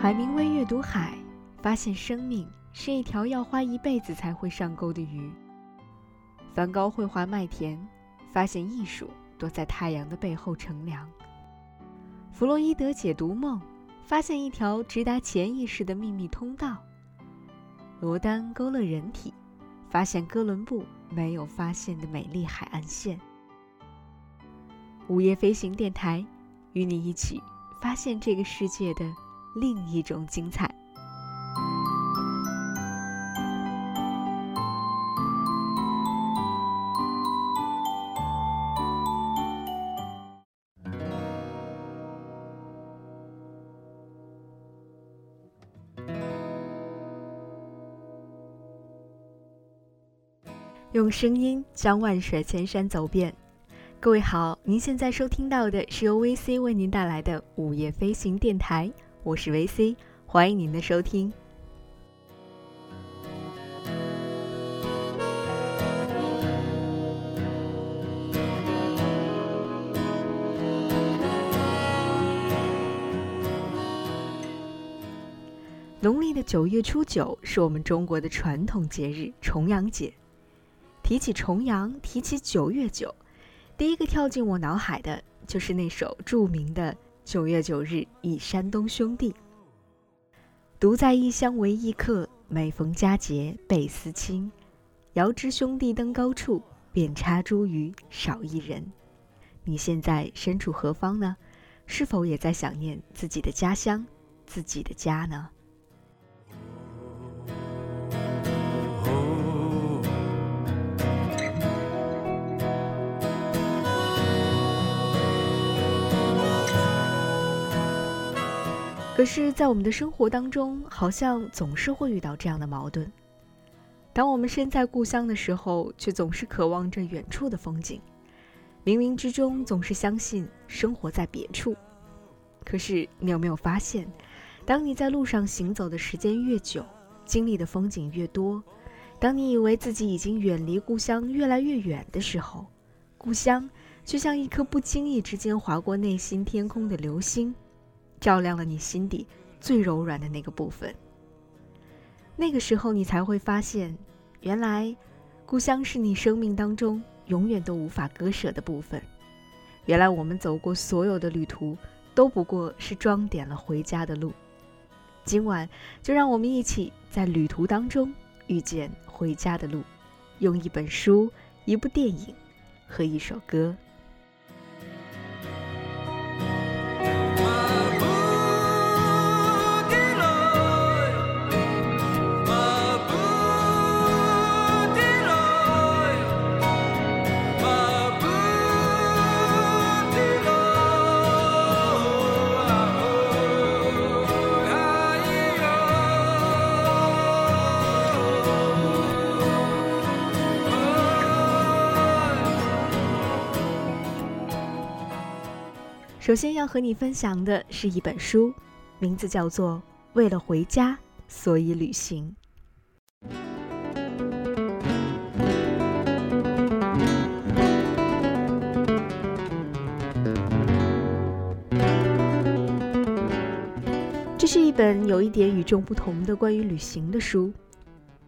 海明威阅读海，发现生命是一条要花一辈子才会上钩的鱼。梵高绘画麦田，发现艺术躲在太阳的背后乘凉。弗洛伊德解读梦，发现一条直达潜意识的秘密通道。罗丹勾勒人体，发现哥伦布没有发现的美丽海岸线。午夜飞行电台，与你一起发现这个世界的。另一种精彩。用声音将万水千山走遍。各位好，您现在收听到的是由 VC 为您带来的午夜飞行电台。我是维 C，欢迎您的收听。农历的九月初九是我们中国的传统节日重阳节。提起重阳，提起九月九，第一个跳进我脑海的就是那首著名的。九月九日忆山东兄弟，独在异乡为异客，每逢佳节倍思亲。遥知兄弟登高处，遍插茱萸少一人。你现在身处何方呢？是否也在想念自己的家乡，自己的家呢？可是，在我们的生活当中，好像总是会遇到这样的矛盾：当我们身在故乡的时候，却总是渴望着远处的风景；冥冥之中，总是相信生活在别处。可是，你有没有发现，当你在路上行走的时间越久，经历的风景越多，当你以为自己已经远离故乡越来越远的时候，故乡却像一颗不经意之间划过内心天空的流星。照亮了你心底最柔软的那个部分。那个时候，你才会发现，原来故乡是你生命当中永远都无法割舍的部分。原来我们走过所有的旅途，都不过是装点了回家的路。今晚，就让我们一起在旅途当中遇见回家的路，用一本书、一部电影和一首歌。首先要和你分享的是一本书，名字叫做《为了回家，所以旅行》。这是一本有一点与众不同的关于旅行的书。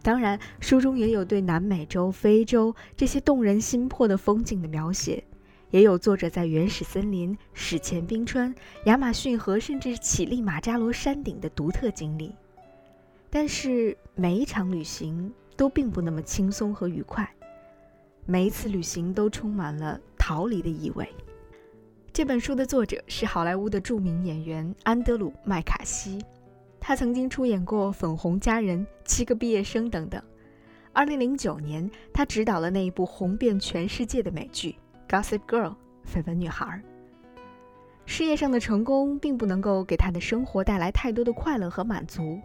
当然，书中也有对南美洲、非洲这些动人心魄的风景的描写。也有作者在原始森林、史前冰川、亚马逊河，甚至乞力马扎罗山顶的独特经历。但是每一场旅行都并不那么轻松和愉快，每一次旅行都充满了逃离的意味。这本书的作者是好莱坞的著名演员安德鲁·麦卡锡，他曾经出演过《粉红佳人》《七个毕业生》等等。2009年，他执导了那一部红遍全世界的美剧。Gossip Girl，绯闻女孩。事业上的成功并不能够给她的生活带来太多的快乐和满足。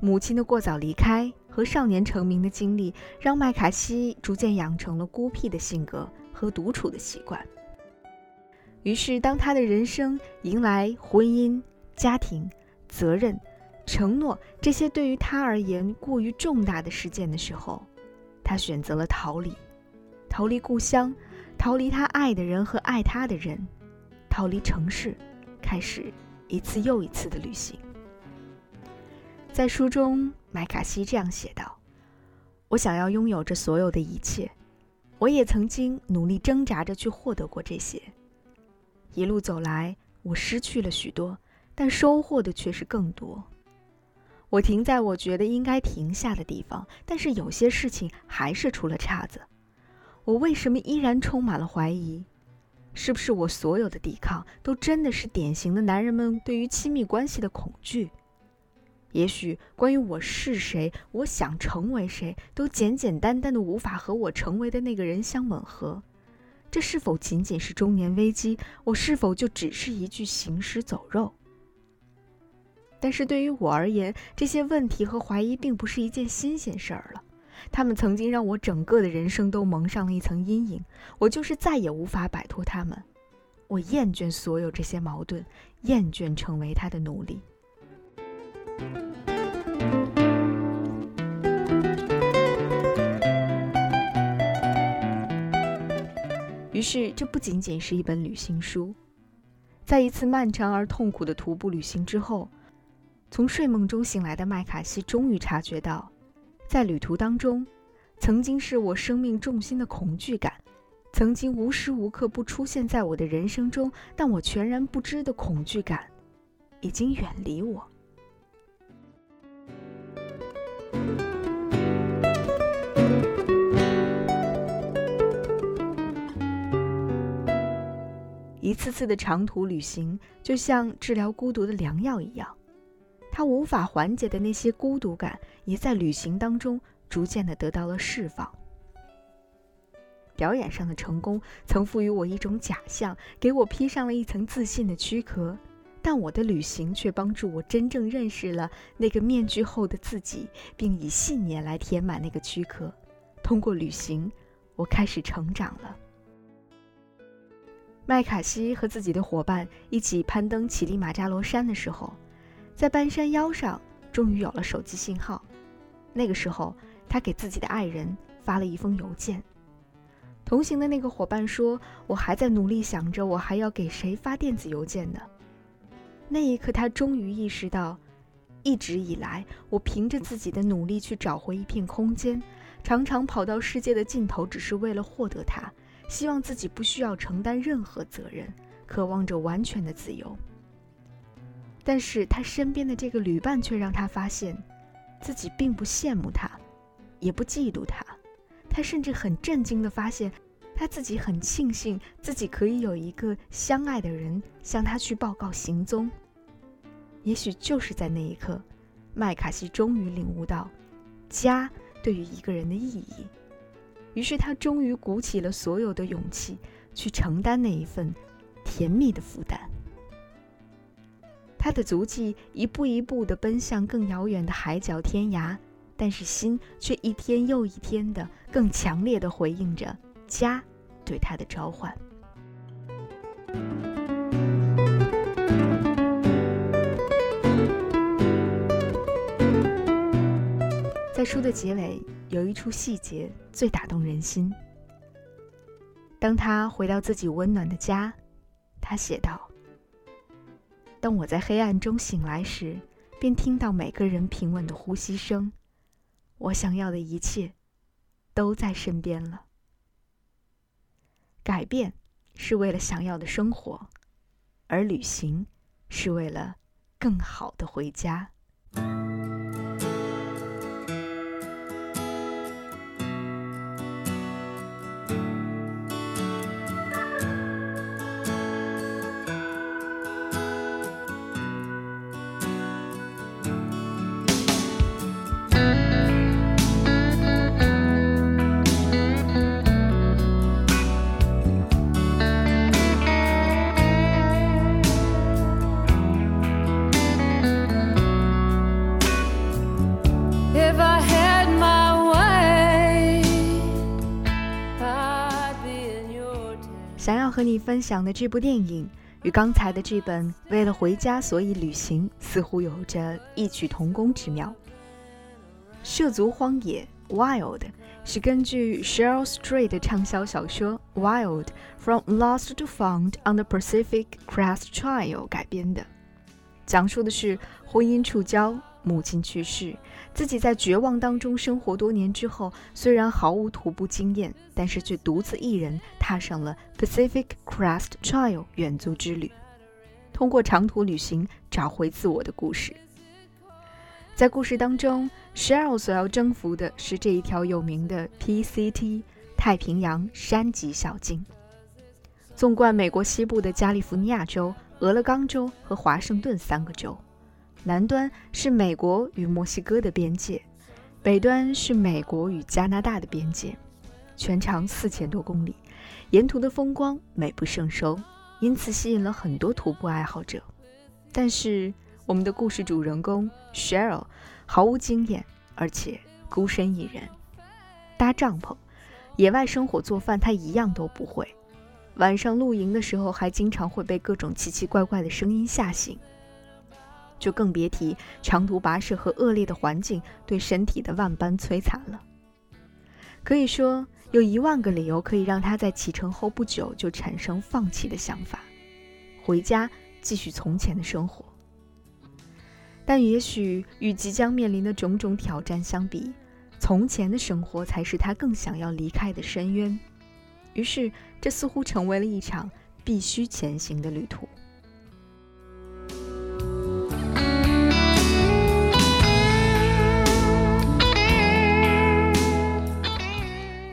母亲的过早离开和少年成名的经历，让麦卡锡逐渐养成了孤僻的性格和独处的习惯。于是，当他的人生迎来婚姻、家庭、责任、承诺这些对于他而言过于重大的事件的时候，他选择了逃离，逃离故乡。逃离他爱的人和爱他的人，逃离城市，开始一次又一次的旅行。在书中，麦卡锡这样写道：“我想要拥有这所有的一切，我也曾经努力挣扎着去获得过这些。一路走来，我失去了许多，但收获的却是更多。我停在我觉得应该停下的地方，但是有些事情还是出了岔子。我为什么依然充满了怀疑？”是不是我所有的抵抗都真的是典型的男人们对于亲密关系的恐惧？也许关于我是谁，我想成为谁，都简简单单的无法和我成为的那个人相吻合。这是否仅仅是中年危机？我是否就只是一具行尸走肉？但是对于我而言，这些问题和怀疑并不是一件新鲜事儿了。他们曾经让我整个的人生都蒙上了一层阴影，我就是再也无法摆脱他们。我厌倦所有这些矛盾，厌倦成为他的奴隶。于是，这不仅仅是一本旅行书。在一次漫长而痛苦的徒步旅行之后，从睡梦中醒来的麦卡锡终于察觉到。在旅途当中，曾经是我生命重心的恐惧感，曾经无时无刻不出现在我的人生中，但我全然不知的恐惧感，已经远离我。一次次的长途旅行，就像治疗孤独的良药一样。他无法缓解的那些孤独感，也在旅行当中逐渐的得到了释放。表演上的成功曾赋予我一种假象，给我披上了一层自信的躯壳，但我的旅行却帮助我真正认识了那个面具后的自己，并以信念来填满那个躯壳。通过旅行，我开始成长了。麦卡锡和自己的伙伴一起攀登乞力马扎罗山的时候。在半山腰上，终于有了手机信号。那个时候，他给自己的爱人发了一封邮件。同行的那个伙伴说：“我还在努力想着，我还要给谁发电子邮件呢？”那一刻，他终于意识到，一直以来，我凭着自己的努力去找回一片空间，常常跑到世界的尽头，只是为了获得它，希望自己不需要承担任何责任，渴望着完全的自由。但是他身边的这个旅伴却让他发现，自己并不羡慕他，也不嫉妒他，他甚至很震惊地发现，他自己很庆幸自己可以有一个相爱的人向他去报告行踪。也许就是在那一刻，麦卡锡终于领悟到，家对于一个人的意义，于是他终于鼓起了所有的勇气，去承担那一份甜蜜的负担。他的足迹一步一步地奔向更遥远的海角天涯，但是心却一天又一天地更强烈地回应着家对他的召唤。在书的结尾，有一处细节最打动人心。当他回到自己温暖的家，他写道。当我在黑暗中醒来时，便听到每个人平稳的呼吸声。我想要的一切，都在身边了。改变是为了想要的生活，而旅行是为了更好的回家。和你分享的这部电影，与刚才的这本《为了回家所以旅行》似乎有着异曲同工之妙。《涉足荒野》（Wild） 是根据 Cheryl Strayed 的畅销小说《Wild: From Lost to Found on the Pacific Crest Trail》改编的，讲述的是婚姻触礁、母亲去世，自己在绝望当中生活多年之后，虽然毫无徒步经验，但是却独自一人踏上了 Pacific Crest Trail 远足之旅，通过长途旅行找回自我的故事。在故事当中，Sheryl 所要征服的是这一条有名的 PCT 太平洋山脊小径，纵贯美国西部的加利福尼亚州、俄勒冈州和华盛顿三个州。南端是美国与墨西哥的边界，北端是美国与加拿大的边界，全长四千多公里，沿途的风光美不胜收，因此吸引了很多徒步爱好者。但是，我们的故事主人公 Cheryl 毫无经验，而且孤身一人，搭帐篷、野外生火、做饭，他一样都不会。晚上露营的时候，还经常会被各种奇奇怪怪的声音吓醒。就更别提长途跋涉和恶劣的环境对身体的万般摧残了。可以说，有一万个理由可以让他在启程后不久就产生放弃的想法，回家继续从前的生活。但也许与即将面临的种种挑战相比，从前的生活才是他更想要离开的深渊。于是，这似乎成为了一场必须前行的旅途。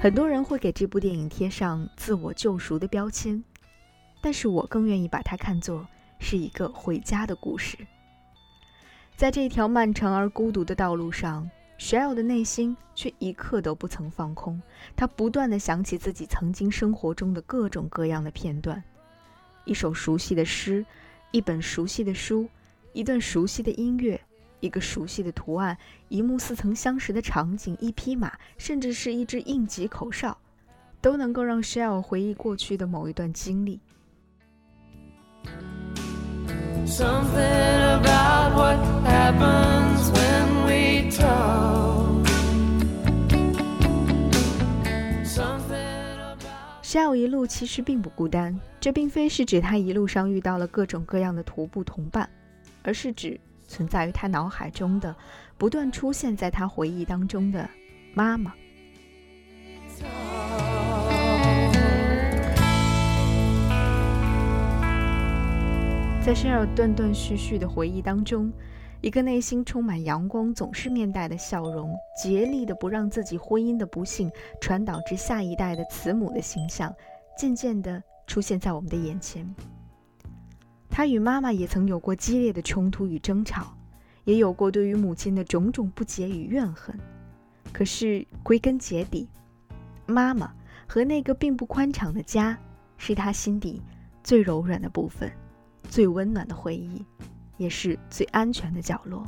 很多人会给这部电影贴上自我救赎的标签，但是我更愿意把它看作是一个回家的故事。在这条漫长而孤独的道路上，Shell 的内心却一刻都不曾放空。他不断地想起自己曾经生活中的各种各样的片段：一首熟悉的诗，一本熟悉的书，一段熟悉的音乐。一个熟悉的图案，一幕似曾相识的场景，一匹马，甚至是一只应急口哨，都能够让 Shell 回忆过去的某一段经历。Shell 一路其实并不孤单，这并非是指他一路上遇到了各种各样的徒步同伴，而是指。存在于他脑海中的，不断出现在他回忆当中的妈妈。在申尔断断续续的回忆当中，一个内心充满阳光、总是面带的笑容、竭力的不让自己婚姻的不幸传导至下一代的慈母的形象，渐渐的出现在我们的眼前。他与妈妈也曾有过激烈的冲突与争吵，也有过对于母亲的种种不解与怨恨。可是归根结底，妈妈和那个并不宽敞的家，是他心底最柔软的部分，最温暖的回忆，也是最安全的角落。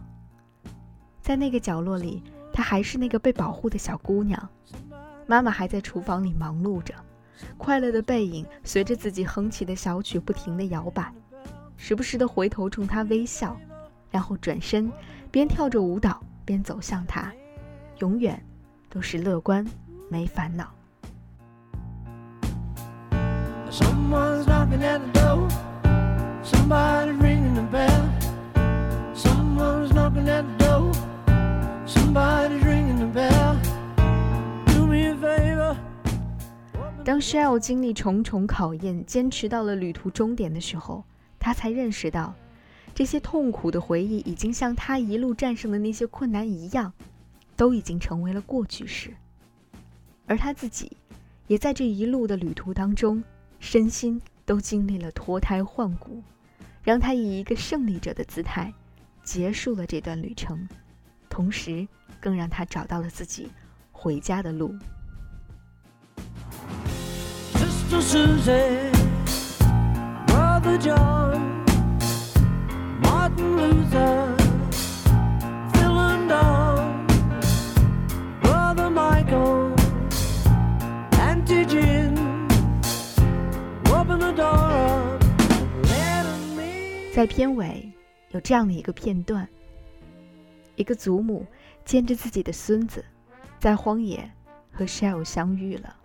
在那个角落里，她还是那个被保护的小姑娘，妈妈还在厨房里忙碌着，快乐的背影随着自己哼起的小曲不停地摇摆。时不时的回头冲他微笑，然后转身，边跳着舞蹈边走向他，永远都是乐观，没烦恼。当 Shell 经历重重考验，坚持到了旅途终点的时候。他才认识到，这些痛苦的回忆已经像他一路战胜的那些困难一样，都已经成为了过去式。而他自己，也在这一路的旅途当中，身心都经历了脱胎换骨，让他以一个胜利者的姿态，结束了这段旅程，同时更让他找到了自己回家的路。The joy modern loser in the in 片尾有这样的一个片段：一个祖母牵着自己的孙子，在荒野和 Shell 相遇了。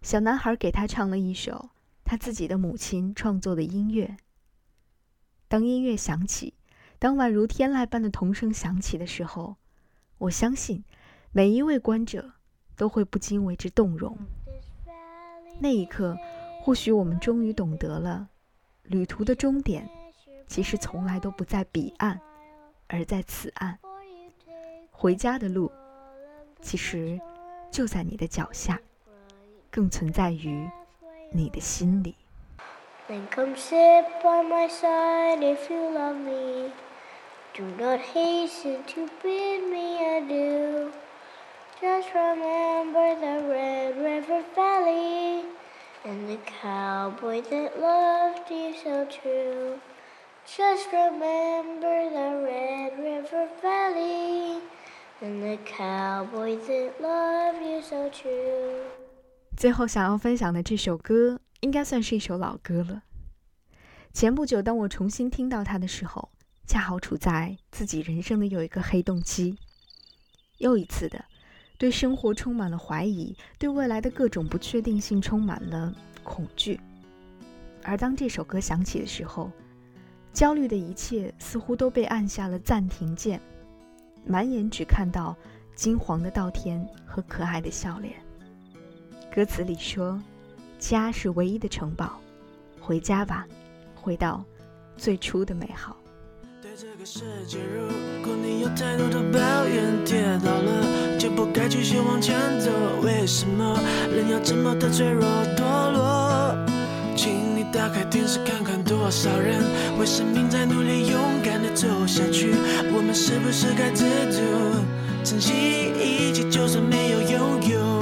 小男孩给他唱了一首他自己的母亲创作的音乐。当音乐响起，当宛如天籁般的童声响起的时候，我相信每一位观者都会不禁为之动容。那一刻，或许我们终于懂得了，旅途的终点其实从来都不在彼岸，而在此岸。回家的路，其实就在你的脚下，更存在于你的心里。Then come sit by my side if you love me. Do not hasten to bid me adieu. Just remember the Red River Valley and the cowboy that loved you so true. Just remember the Red River Valley and the cowboy that loved you so true. 最后想要分享的这首歌。应该算是一首老歌了。前不久，当我重新听到它的时候，恰好处在自己人生的有一个黑洞期，又一次的对生活充满了怀疑，对未来的各种不确定性充满了恐惧。而当这首歌响起的时候，焦虑的一切似乎都被按下了暂停键，满眼只看到金黄的稻田和可爱的笑脸。歌词里说。家是唯一的城堡，回家吧，回到最初的美好。对这个世界，如果你有太多的抱怨，跌倒了就不该继续往前走。为什么人要这么的脆弱堕落？请你打开电视看看，多少人为生命在努力，勇敢的走下去。我们是不是该知足，珍惜一切，就算没有拥有？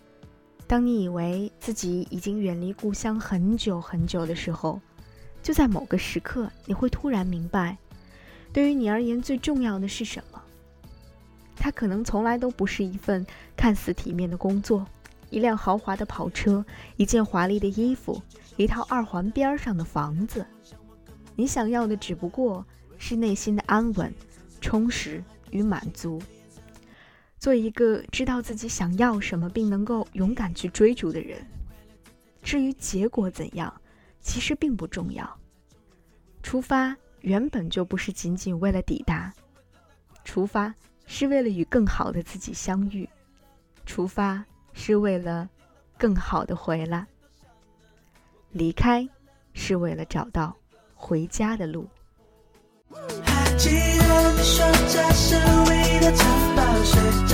当你以为自己已经远离故乡很久很久的时候，就在某个时刻，你会突然明白，对于你而言最重要的是什么。它可能从来都不是一份看似体面的工作，一辆豪华的跑车，一件华丽的衣服，一套二环边上的房子。你想要的只不过是内心的安稳、充实与满足。做一个知道自己想要什么并能够勇敢去追逐的人。至于结果怎样，其实并不重要。出发原本就不是仅仅为了抵达，出发是为了与更好的自己相遇，出发是为了更好的回来。离开是为了找到回家的路。还记得你说这是唯一的城堡，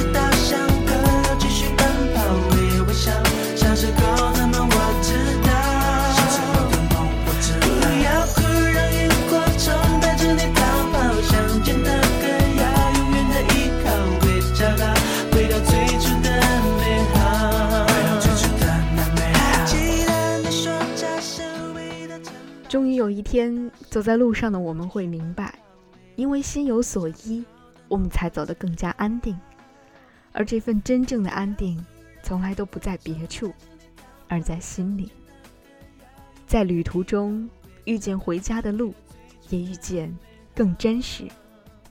终于有一天，走在路上的我们会明白。因为心有所依，我们才走得更加安定。而这份真正的安定，从来都不在别处，而在心里。在旅途中遇见回家的路，也遇见更真实、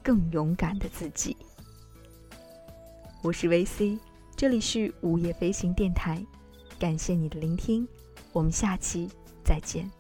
更勇敢的自己。我是维 C，这里是午夜飞行电台，感谢你的聆听，我们下期再见。